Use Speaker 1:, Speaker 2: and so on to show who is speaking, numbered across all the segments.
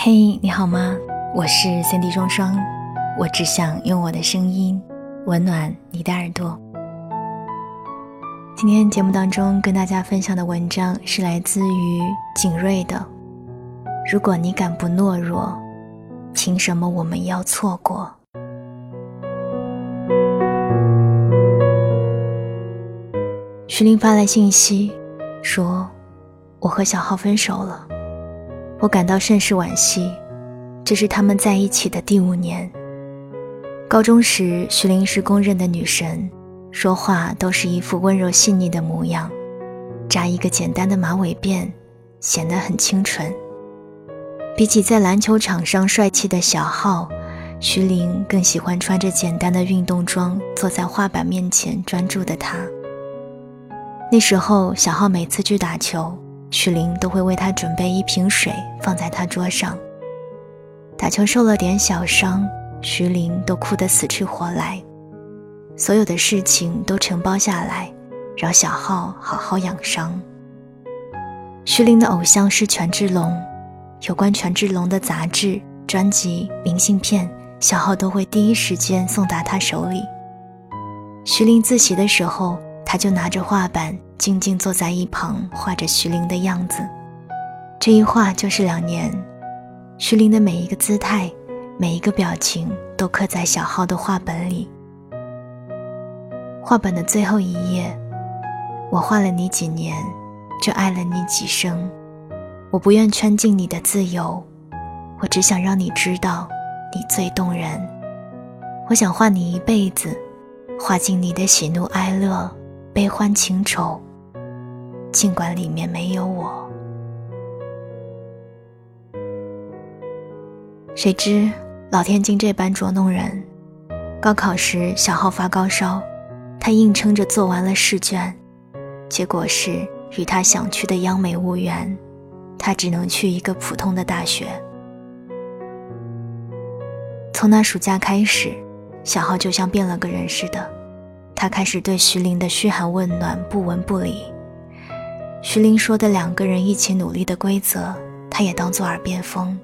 Speaker 1: 嘿，你好吗？我是三 D 双双，我只想用我的声音温暖你的耳朵。今天节目当中跟大家分享的文章是来自于景睿的。如果你敢不懦弱，凭什么我们要错过？徐玲发来信息，说：“我和小浩分手了。”我感到甚是惋惜，这是他们在一起的第五年。高中时，徐玲是公认的女神，说话都是一副温柔细腻的模样，扎一个简单的马尾辫，显得很清纯。比起在篮球场上帅气的小浩，徐玲更喜欢穿着简单的运动装坐在画板面前专注的她。那时候，小浩每次去打球。徐玲都会为他准备一瓶水放在他桌上。打球受了点小伤，徐玲都哭得死去活来，所有的事情都承包下来，让小浩好好养伤。徐玲的偶像是权志龙，有关权志龙的杂志、专辑、明信片，小浩都会第一时间送达他手里。徐玲自习的时候，他就拿着画板。静静坐在一旁，画着徐玲的样子。这一画就是两年。徐玲的每一个姿态，每一个表情，都刻在小浩的画本里。画本的最后一页，我画了你几年，就爱了你几生。我不愿圈进你的自由，我只想让你知道，你最动人。我想画你一辈子，画尽你的喜怒哀乐、悲欢情仇。尽管里面没有我，谁知老天竟这般捉弄人。高考时，小浩发高烧，他硬撑着做完了试卷，结果是与他想去的央美无缘，他只能去一个普通的大学。从那暑假开始，小浩就像变了个人似的，他开始对徐玲的嘘寒问暖不闻不理。徐玲说的两个人一起努力的规则，他也当作耳边风，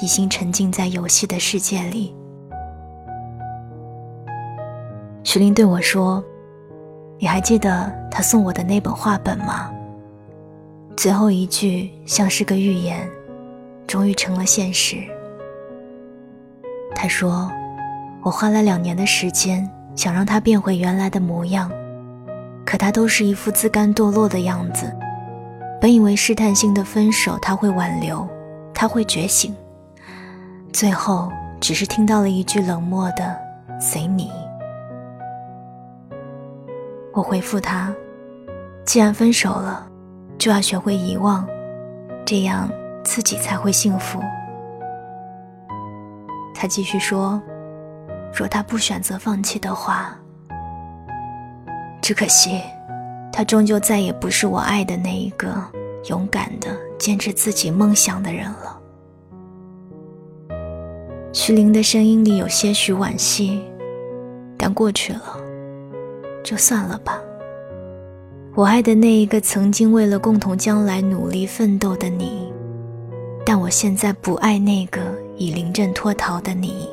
Speaker 1: 一心沉浸在游戏的世界里。徐玲对我说：“你还记得他送我的那本画本吗？”最后一句像是个预言，终于成了现实。他说：“我花了两年的时间，想让他变回原来的模样，可他都是一副自甘堕落的样子。”本以为试探性的分手他会挽留，他会觉醒，最后只是听到了一句冷漠的“随你”。我回复他：“既然分手了，就要学会遗忘，这样自己才会幸福。”他继续说：“若他不选择放弃的话，只可惜。”他终究再也不是我爱的那一个勇敢的坚持自己梦想的人了。徐玲的声音里有些许惋惜，但过去了，就算了吧。我爱的那一个曾经为了共同将来努力奋斗的你，但我现在不爱那个已临阵脱逃的你。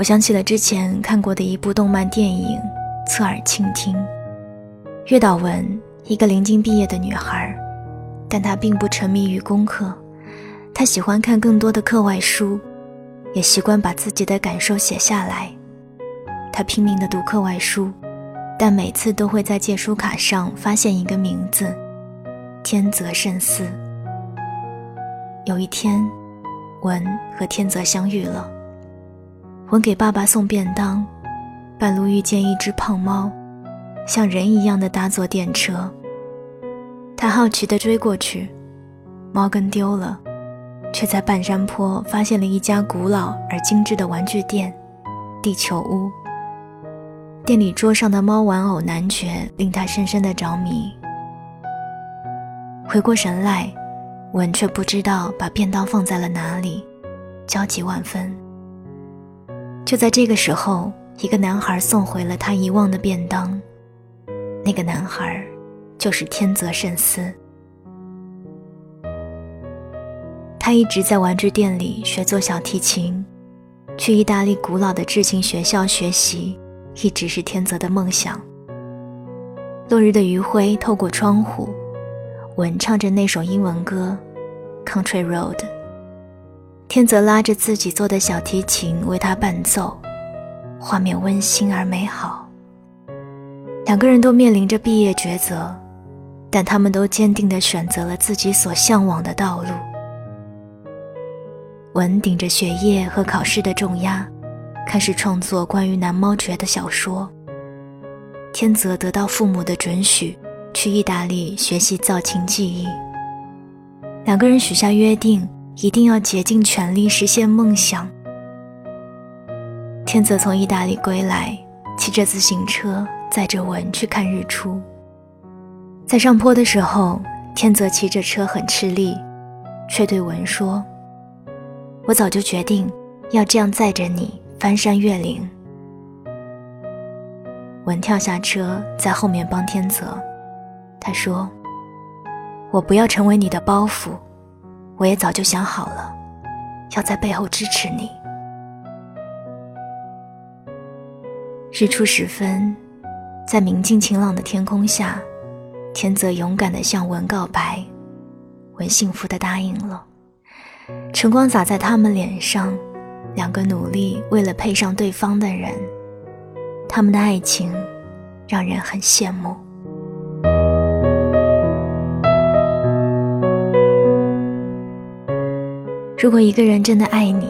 Speaker 1: 我想起了之前看过的一部动漫电影《侧耳倾听》。月岛文，一个临近毕业的女孩，但她并不沉迷于功课，她喜欢看更多的课外书，也习惯把自己的感受写下来。她拼命地读课外书，但每次都会在借书卡上发现一个名字——天泽慎司。有一天，文和天泽相遇了。文给爸爸送便当，半路遇见一只胖猫，像人一样的搭坐电车。他好奇地追过去，猫跟丢了，却在半山坡发现了一家古老而精致的玩具店——地球屋。店里桌上的猫玩偶男爵令他深深的着迷。回过神来，文却不知道把便当放在了哪里，焦急万分。就在这个时候，一个男孩送回了他遗忘的便当。那个男孩就是天泽圣司。他一直在玩具店里学做小提琴，去意大利古老的制琴学校学习，一直是天泽的梦想。落日的余晖透过窗户，吻唱着那首英文歌《Country Road》。天泽拉着自己做的小提琴为他伴奏，画面温馨而美好。两个人都面临着毕业抉择，但他们都坚定地选择了自己所向往的道路。文顶着学业和考试的重压，开始创作关于男猫爵的小说。天泽得到父母的准许，去意大利学习造琴技艺。两个人许下约定，一定要竭尽全力实现梦想。天泽从意大利归来，骑着自行车载着文去看日出。在上坡的时候，天泽骑着车很吃力，却对文说。我早就决定要这样载着你翻山越岭。文跳下车，在后面帮天泽。他说：“我不要成为你的包袱，我也早就想好了，要在背后支持你。”日出时分，在明净晴朗的天空下，天泽勇敢地向文告白，文幸福地答应了。晨光洒在他们脸上，两个努力为了配上对方的人，他们的爱情让人很羡慕。如果一个人真的爱你，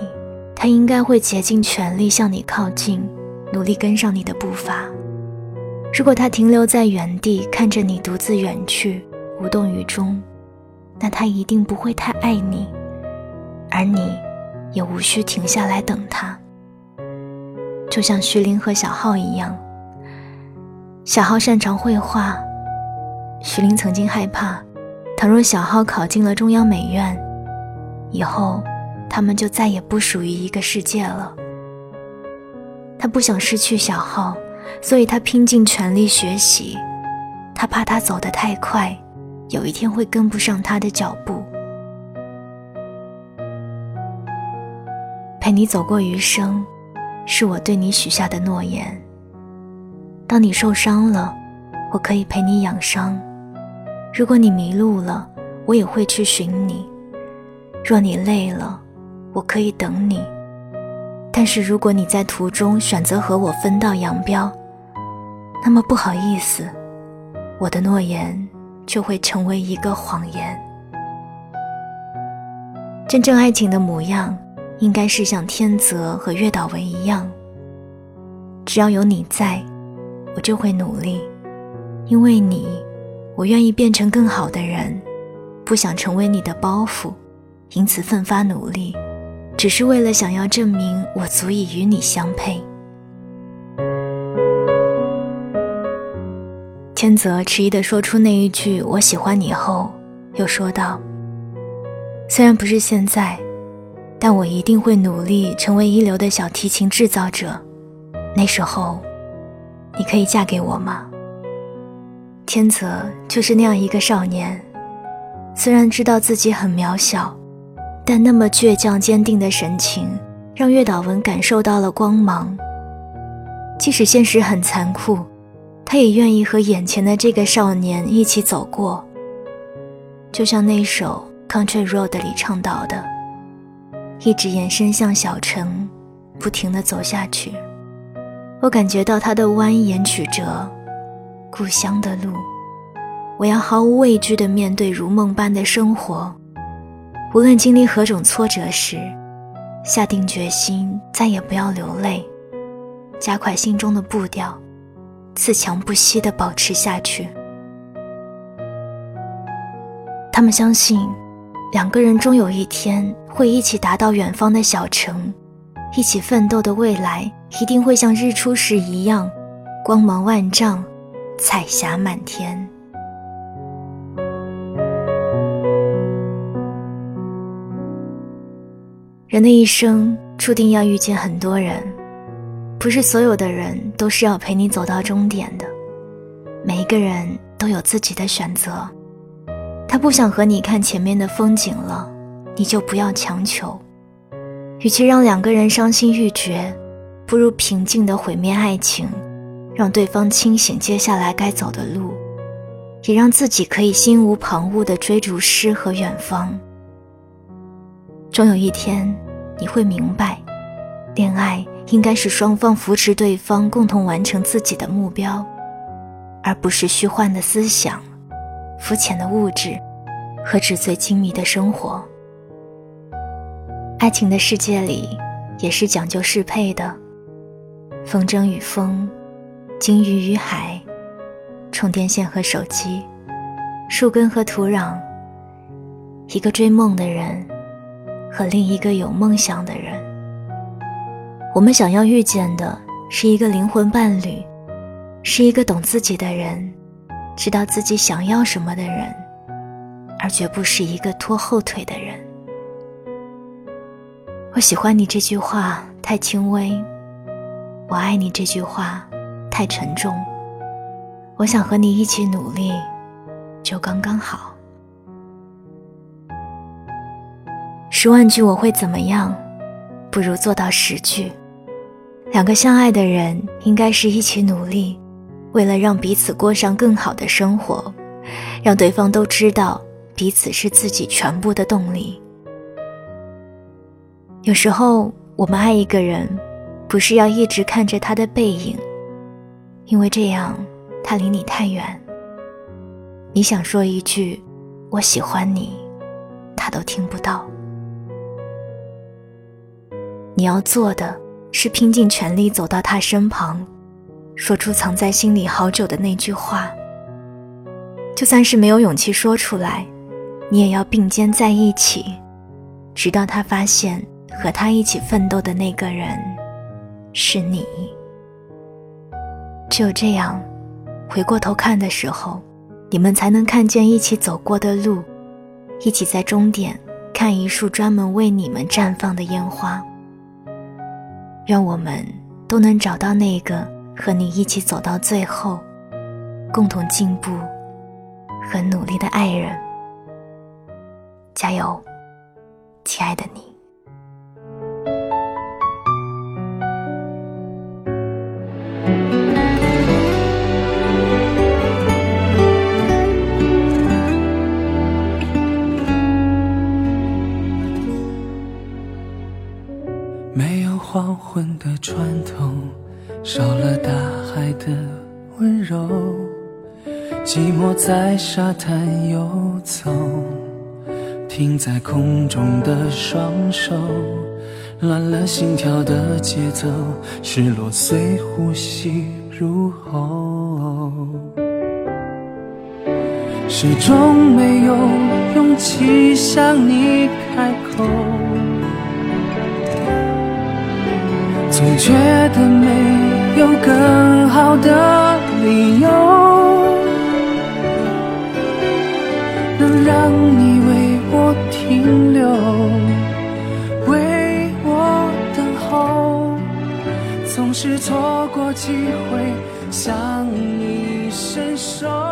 Speaker 1: 他应该会竭尽全力向你靠近，努力跟上你的步伐。如果他停留在原地，看着你独自远去，无动于衷，那他一定不会太爱你。而你，也无需停下来等他。就像徐凌和小浩一样，小浩擅长绘画，徐凌曾经害怕，倘若小浩考进了中央美院，以后他们就再也不属于一个世界了。他不想失去小浩，所以他拼尽全力学习，他怕他走得太快，有一天会跟不上他的脚步。陪你走过余生，是我对你许下的诺言。当你受伤了，我可以陪你养伤；如果你迷路了，我也会去寻你；若你累了，我可以等你。但是如果你在途中选择和我分道扬镳，那么不好意思，我的诺言就会成为一个谎言。真正爱情的模样。应该是像天泽和月岛文一样，只要有你在，我就会努力，因为你，我愿意变成更好的人，不想成为你的包袱，因此奋发努力，只是为了想要证明我足以与你相配。天泽迟疑地说出那一句“我喜欢你”后，又说道：“虽然不是现在。”但我一定会努力成为一流的小提琴制造者，那时候，你可以嫁给我吗？天泽就是那样一个少年，虽然知道自己很渺小，但那么倔强坚定的神情，让月岛文感受到了光芒。即使现实很残酷，他也愿意和眼前的这个少年一起走过。就像那首《Country Road》里唱到的。一直延伸向小城，不停地走下去。我感觉到它的蜿蜒曲折，故乡的路。我要毫无畏惧地面对如梦般的生活，无论经历何种挫折时，下定决心再也不要流泪，加快心中的步调，自强不息地保持下去。他们相信。两个人终有一天会一起达到远方的小城，一起奋斗的未来一定会像日出时一样，光芒万丈，彩霞满天。人的一生注定要遇见很多人，不是所有的人都是要陪你走到终点的，每一个人都有自己的选择。他不想和你看前面的风景了，你就不要强求。与其让两个人伤心欲绝，不如平静的毁灭爱情，让对方清醒接下来该走的路，也让自己可以心无旁骛的追逐诗和远方。终有一天，你会明白，恋爱应该是双方扶持对方，共同完成自己的目标，而不是虚幻的思想、肤浅的物质和纸醉金迷的生活。爱情的世界里，也是讲究适配的。风筝与风，鲸鱼与海，充电线和手机，树根和土壤。一个追梦的人，和另一个有梦想的人。我们想要遇见的是一个灵魂伴侣，是一个懂自己的人，知道自己想要什么的人，而绝不是一个拖后腿的人。我喜欢你这句话太轻微，我爱你这句话太沉重。我想和你一起努力，就刚刚好。十万句我会怎么样，不如做到十句。两个相爱的人应该是一起努力，为了让彼此过上更好的生活，让对方都知道彼此是自己全部的动力。有时候，我们爱一个人，不是要一直看着他的背影，因为这样他离你太远。你想说一句“我喜欢你”，他都听不到。你要做的是拼尽全力走到他身旁，说出藏在心里好久的那句话。就算是没有勇气说出来，你也要并肩在一起，直到他发现。和他一起奋斗的那个人，是你。只有这样，回过头看的时候，你们才能看见一起走过的路，一起在终点看一束专门为你们绽放的烟花。愿我们都能找到那个和你一起走到最后，共同进步和努力的爱人。加油，亲爱的你。
Speaker 2: 昏的船头，少了大海的温柔。寂寞在沙滩游走，停在空中的双手，乱了心跳的节奏，失落随呼吸入喉。始终没有勇气向你开口。总觉得没有更好的理由，能让你为我停留，为我等候，总是错过机会向你伸手。